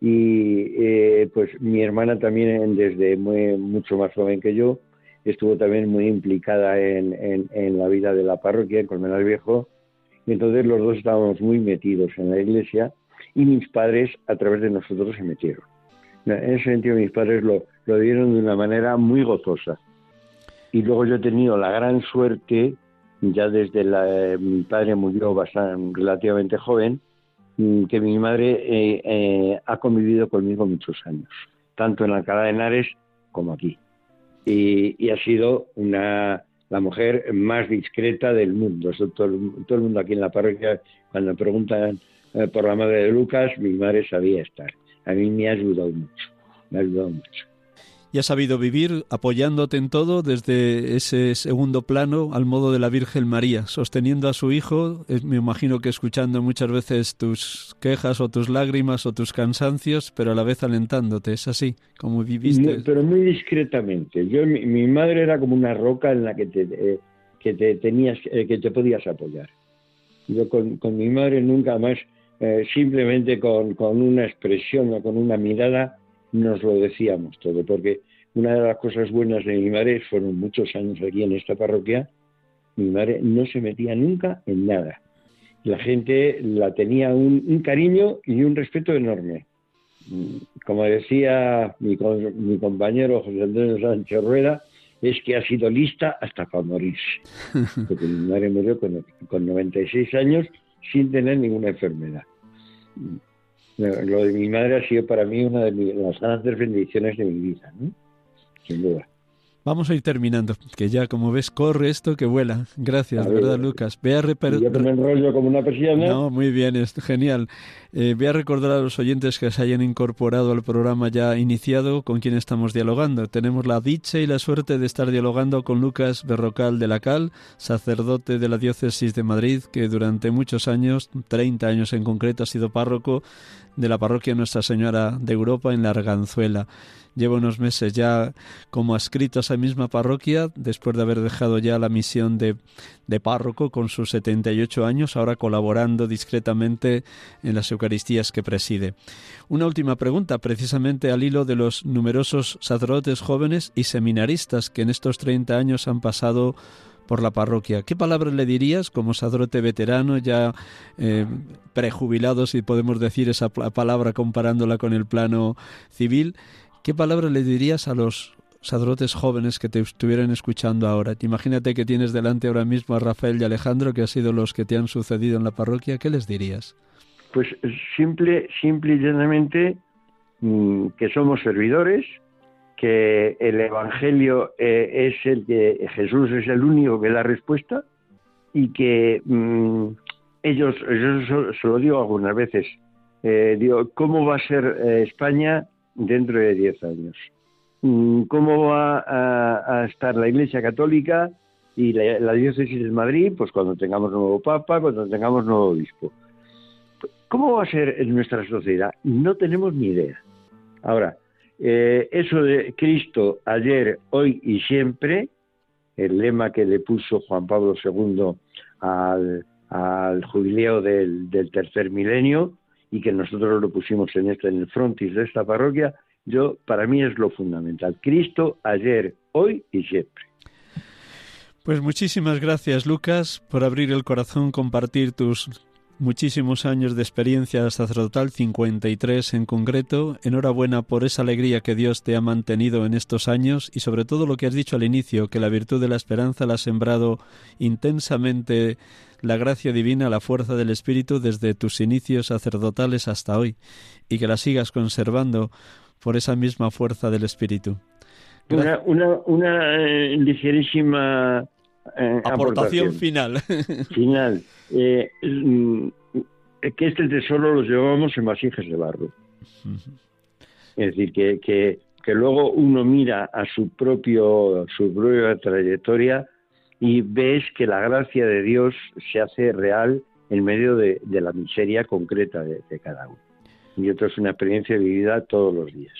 y eh, pues mi hermana también desde muy, mucho más joven que yo estuvo también muy implicada en, en, la vida de la parroquia en Colmenar Viejo y entonces los dos estábamos muy metidos en la iglesia y mis padres a través de nosotros se metieron. En ese sentido mis padres lo, lo vieron de una manera muy gozosa y luego yo he tenido la gran suerte, ya desde la, mi padre murió bastante, relativamente joven, mm, que mi madre eh, eh, ha convivido conmigo muchos años, tanto en Alcalá de Henares como aquí. Y, ha sido una, la mujer más discreta del mundo. todo, el mundo aquí en la parroquia, cuando preguntan eh, por la madre de Lucas, mi madre sabía estar. A mí me ha ayudado mucho, me ha ayudado mucho y has sabido vivir apoyándote en todo desde ese segundo plano al modo de la Virgen María, sosteniendo a su hijo, eh, me imagino que escuchando muchas veces tus quejas o tus lágrimas o tus cansancios, pero a la vez alentándote, ¿es así como viviste? pero muy discretamente. Yo mi, madre era como una roca en la que te, eh, que te tenías eh, que te podías apoyar. Yo con, mi madre nunca más simplemente con, con una expresión o con una mirada nos lo decíamos todo, porque una de las cosas buenas de mi madre fueron muchos años aquí en esta parroquia, mi madre no se metía nunca en nada. La gente la tenía un, cariño y un respeto enorme. Como decía mi, mi compañero José Antonio Sánchez Rueda, es que ha sido lista hasta para morirse. Porque mi madre murió con, con 96 años sin tener ninguna enfermedad. Lo de mi madre ha sido para mí una de las grandes bendiciones de mi vida, ¿no? sin duda. Vamos a ir terminando, que ya como ves corre esto que vuela. Gracias, ¿verdad, Lucas? Ve a Yo me enrollo como una persiana. No, muy bien, es genial. Eh, voy a recordar a los oyentes que se hayan incorporado al programa ya iniciado con quien estamos dialogando. Tenemos la dicha y la suerte de estar dialogando con Lucas Berrocal de la Cal, sacerdote de la diócesis de Madrid, que durante muchos años, 30 años en concreto, ha sido párroco de la parroquia Nuestra Señora de Europa en la Arganzuela. Lleva unos meses ya como adscrito a esa misma parroquia, después de haber dejado ya la misión de, de párroco con sus 78 años, ahora colaborando discretamente en las Eucaristías que preside. Una última pregunta, precisamente al hilo de los numerosos sacerdotes jóvenes y seminaristas que en estos 30 años han pasado por la parroquia. ¿Qué palabras le dirías como sacerdote veterano, ya eh, prejubilado, si podemos decir esa palabra comparándola con el plano civil? ¿Qué palabras le dirías a los sacerdotes jóvenes que te estuvieran escuchando ahora? Imagínate que tienes delante ahora mismo a Rafael y Alejandro, que han sido los que te han sucedido en la parroquia. ¿Qué les dirías? Pues simple, simple y llanamente mm, que somos servidores, que el Evangelio eh, es el que Jesús es el único que da respuesta y que mm, ellos, yo se lo digo algunas veces, eh, digo, ¿cómo va a ser eh, España dentro de 10 años? mm, cómo va a, estar la Iglesia Católica y la, diócesis de Madrid, pues cuando tengamos nuevo Papa, cuando tengamos nuevo obispo. ¿Cómo va a ser en nuestra sociedad? No tenemos ni idea. Ahora, eh, eso de Cristo ayer, hoy y siempre, el lema que le puso Juan Pablo II al, jubileo del, tercer milenio y que nosotros lo pusimos en, este, en el frontis de esta parroquia, yo para mí es lo fundamental. Cristo ayer, hoy y siempre. Pues muchísimas gracias, Lucas, por abrir el corazón, compartir tus muchísimos años de experiencia sacerdotal, 53 en concreto. Enhorabuena por esa alegría que Dios te ha mantenido en estos años y sobre todo lo que has dicho al inicio, que la virtud de la esperanza la ha sembrado intensamente la gracia divina, la fuerza del Espíritu desde tus inicios sacerdotales hasta hoy y que la sigas conservando por esa misma fuerza del Espíritu. Una, una, una eh, ligerísima eh, aportación, final. final. Eh, mm, que este tesoro lo llevamos en vasijas de barro. Es decir, que, que, que, luego uno mira a su propio su propia trayectoria y ves que la gracia de Dios se hace real en medio de, la miseria concreta de, de cada uno. Y esto es una experiencia vivida todos los días.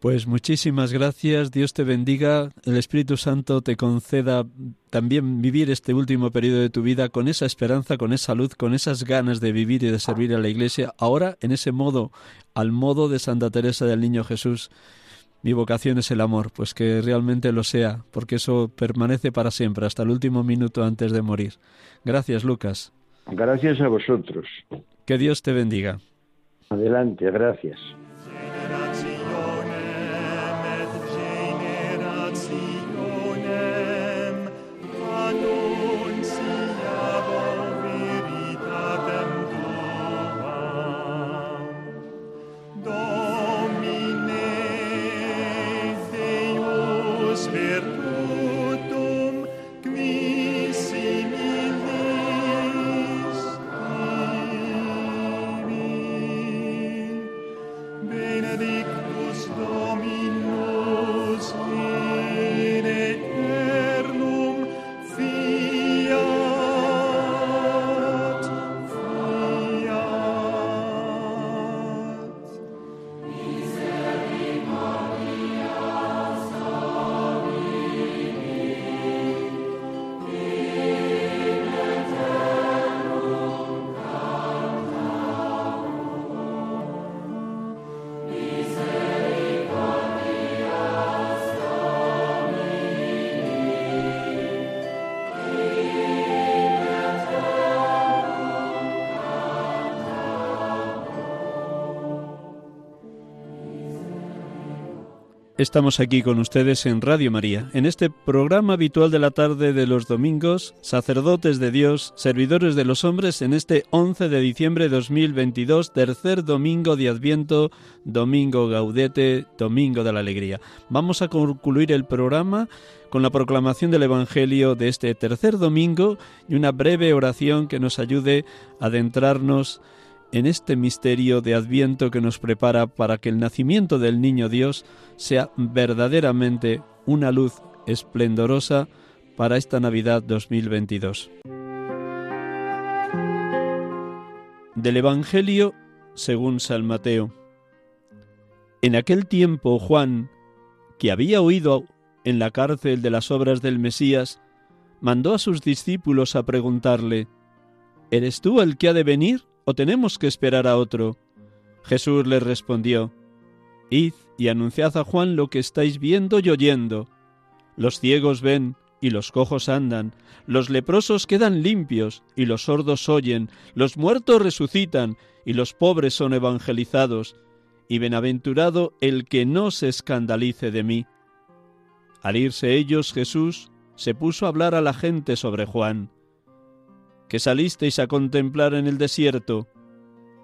Pues muchísimas gracias, Dios te bendiga, el Espíritu Santo te conceda también vivir este último periodo de tu vida con esa esperanza, con esa luz, con esas ganas de vivir y de servir a la Iglesia, ahora en ese modo, al modo de Santa Teresa del Niño Jesús. Mi vocación es el amor, pues que realmente lo sea, porque eso permanece para siempre, hasta el último minuto antes de morir. Gracias, Lucas. Gracias a vosotros. Que Dios te bendiga. Adelante, gracias. Estamos aquí con ustedes en Radio María, en este programa habitual de la tarde de los domingos, sacerdotes de Dios, servidores de los hombres, en este 11 de diciembre de 2022, tercer domingo de Adviento, domingo gaudete, domingo de la alegría. Vamos a concluir el programa con la proclamación del Evangelio de este tercer domingo y una breve oración que nos ayude a adentrarnos en este misterio de Adviento que nos prepara para que el nacimiento del Niño Dios sea verdaderamente una luz esplendorosa para esta Navidad 2022. Del Evangelio según San Mateo. En aquel tiempo Juan, que había oído en la cárcel de las obras del Mesías, mandó a sus discípulos a preguntarle, ¿Eres tú el que ha de venir ¿O tenemos que esperar a otro? Jesús les respondió, Id y anunciad a Juan lo que estáis viendo y oyendo. Los ciegos ven y los cojos andan, los leprosos quedan limpios y los sordos oyen, los muertos resucitan y los pobres son evangelizados, y bienaventurado el que no se escandalice de mí. Al irse ellos Jesús se puso a hablar a la gente sobre Juan que salisteis a contemplar en el desierto?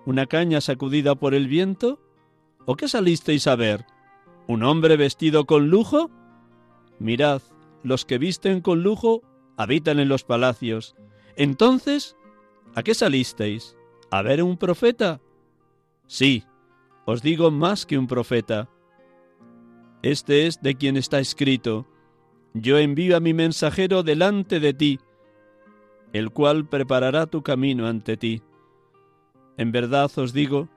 ¿Una caña sacudida por el viento? ¿O qué salisteis a ver? ¿Un hombre vestido con lujo? Mirad, los que visten con lujo habitan en los palacios. Entonces, ¿a qué salisteis? ¿A ver un profeta? Sí, os digo más que un profeta. Este es de quien está escrito, Yo envío a mi mensajero delante de ti, el cual preparará tu camino ante ti. En verdad os digo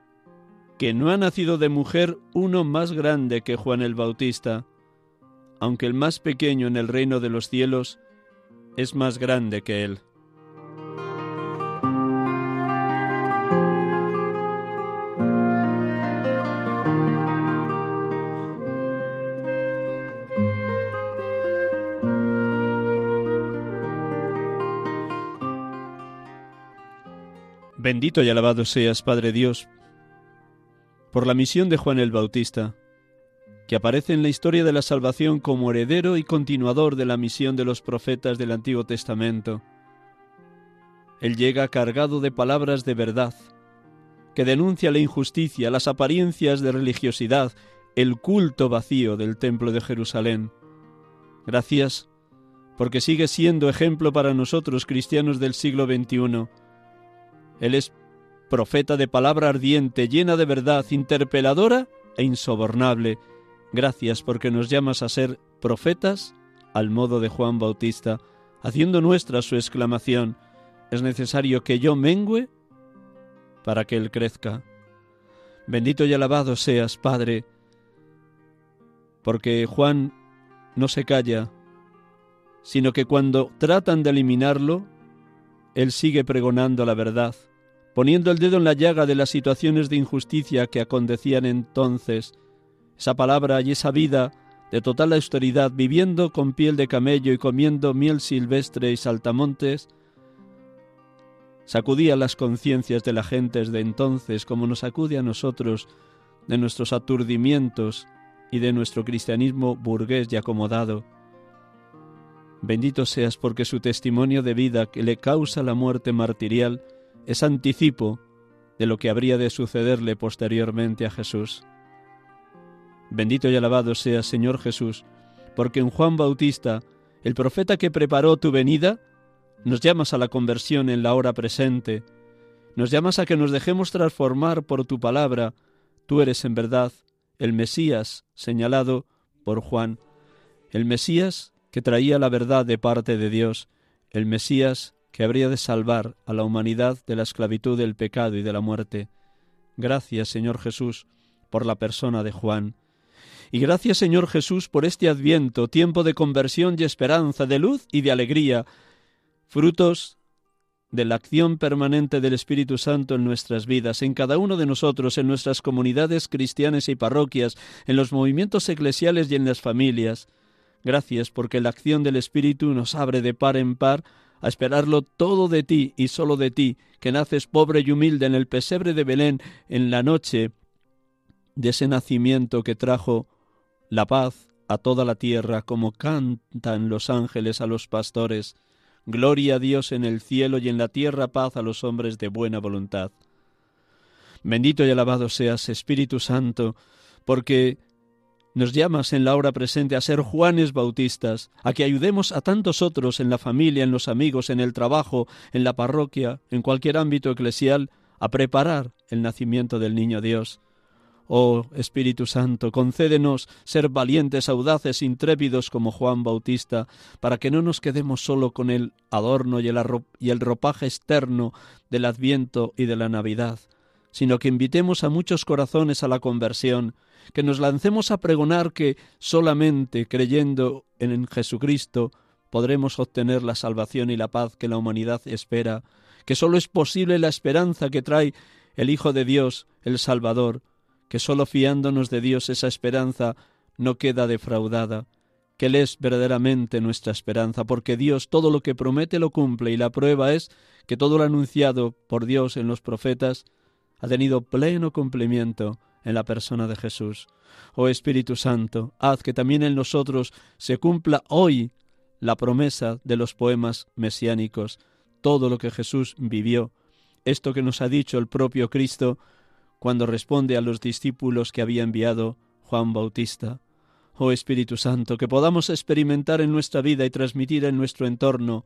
que no ha nacido de mujer uno más grande que Juan el Bautista, aunque el más pequeño en el reino de los cielos es más grande que él. Bendito y alabado seas, Padre Dios, por la misión de Juan el Bautista, que aparece en la historia de la salvación como heredero y continuador de la misión de los profetas del Antiguo Testamento. Él llega cargado de palabras de verdad, que denuncia la injusticia, las apariencias de religiosidad, el culto vacío del Templo de Jerusalén. Gracias, porque sigue siendo ejemplo para nosotros cristianos del siglo XXI, él es profeta de palabra ardiente, llena de verdad, interpeladora e insobornable. Gracias porque nos llamas a ser profetas al modo de Juan Bautista, haciendo nuestra su exclamación, es necesario que yo mengüe para que Él crezca. Bendito y alabado seas, Padre, porque Juan no se calla, sino que cuando tratan de eliminarlo, Él sigue pregonando la verdad, poniendo el dedo en la llaga de las situaciones de injusticia que acontecían entonces, esa palabra y esa vida de total austeridad, viviendo con piel de camello y comiendo miel silvestre y saltamontes, sacudía las conciencias de las gentes de entonces como nos sacude a nosotros de nuestros aturdimientos y de nuestro cristianismo burgués y acomodado. Bendito seas porque su testimonio de vida que le causa la muerte martirial es anticipo de lo que habría de sucederle posteriormente a Jesús. Bendito y alabado sea Señor Jesús, porque en Juan Bautista, el profeta que preparó tu venida, nos llamas a la conversión en la hora presente, nos llamas a que nos dejemos transformar por tu palabra, tú eres en verdad el Mesías señalado por Juan, el Mesías que traía la verdad de parte de Dios, el Mesías que habría de salvar a la humanidad de la esclavitud del pecado y de la muerte. Gracias, Señor Jesús, por la persona de Juan. Y gracias, Señor Jesús, por este adviento, tiempo de conversión y esperanza, de luz y de alegría, frutos de la acción permanente del Espíritu Santo en nuestras vidas, en cada uno de nosotros, en nuestras comunidades cristianas y parroquias, en los movimientos eclesiales y en las familias. Gracias porque la acción del Espíritu nos abre de par en par a esperarlo todo de ti y solo de ti, que naces pobre y humilde en el pesebre de Belén en la noche de ese nacimiento que trajo la paz a toda la tierra, como cantan los ángeles a los pastores. Gloria a Dios en el cielo y en la tierra paz a los hombres de buena voluntad. Bendito y alabado seas, Espíritu Santo, porque nos llamas en la hora presente a ser Juanes Bautistas, a que ayudemos a tantos otros en la familia, en los amigos, en el trabajo, en la parroquia, en cualquier ámbito eclesial, a preparar el nacimiento del Niño Dios. Oh Espíritu Santo, concédenos ser valientes, audaces, intrépidos como Juan Bautista, para que no nos quedemos solo con el adorno y el, y el ropaje externo del Adviento y de la Navidad, sino que invitemos a muchos corazones a la conversión, que nos lancemos a pregonar que solamente creyendo en Jesucristo podremos obtener la salvación y la paz que la humanidad espera, que sólo es posible la esperanza que trae el Hijo de Dios, el Salvador, que sólo fiándonos de Dios esa esperanza no queda defraudada, que Él es verdaderamente nuestra esperanza, porque Dios todo lo que promete lo cumple y la prueba es que todo lo anunciado por Dios en los profetas ha tenido pleno cumplimiento en la persona de Jesús. Oh Espíritu Santo, haz que también en nosotros se cumpla hoy la promesa de los poemas mesiánicos, todo lo que Jesús vivió, esto que nos ha dicho el propio Cristo cuando responde a los discípulos que había enviado Juan Bautista. Oh Espíritu Santo, que podamos experimentar en nuestra vida y transmitir en nuestro entorno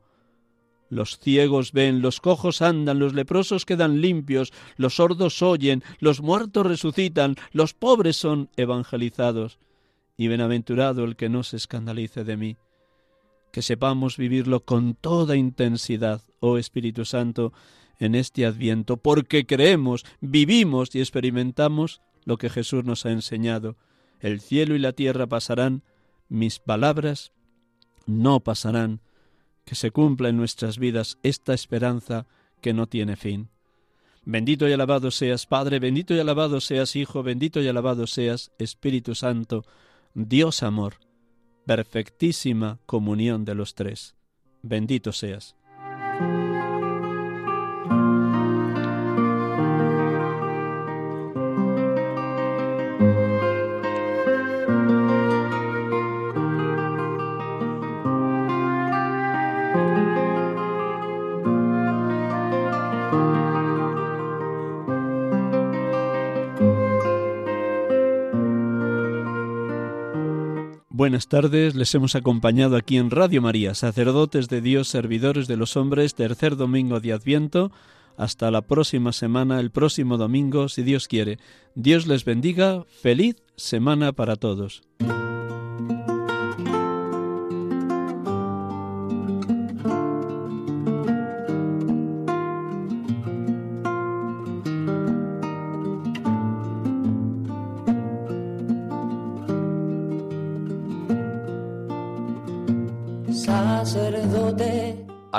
los ciegos ven, los cojos andan, los leprosos quedan limpios, los sordos oyen, los muertos resucitan, los pobres son evangelizados. y bienaventurado el que no se escandalice de mí. Que sepamos vivirlo con toda intensidad, oh Espíritu Santo, en este adviento, porque creemos, vivimos y experimentamos lo que Jesús nos ha enseñado. El cielo y la tierra pasarán, mis palabras no pasarán. Que se cumpla en nuestras vidas esta esperanza que no tiene fin. Bendito y alabado seas, Padre, bendito y alabado seas, Hijo, bendito y alabado seas, Espíritu Santo, Dios amor, perfectísima comunión de los tres. Bendito seas. Buenas tardes, les hemos acompañado aquí en Radio María, sacerdotes de Dios, servidores de los hombres, tercer domingo de Adviento. Hasta la próxima semana, el próximo domingo, si Dios quiere. Dios les bendiga, feliz semana para todos.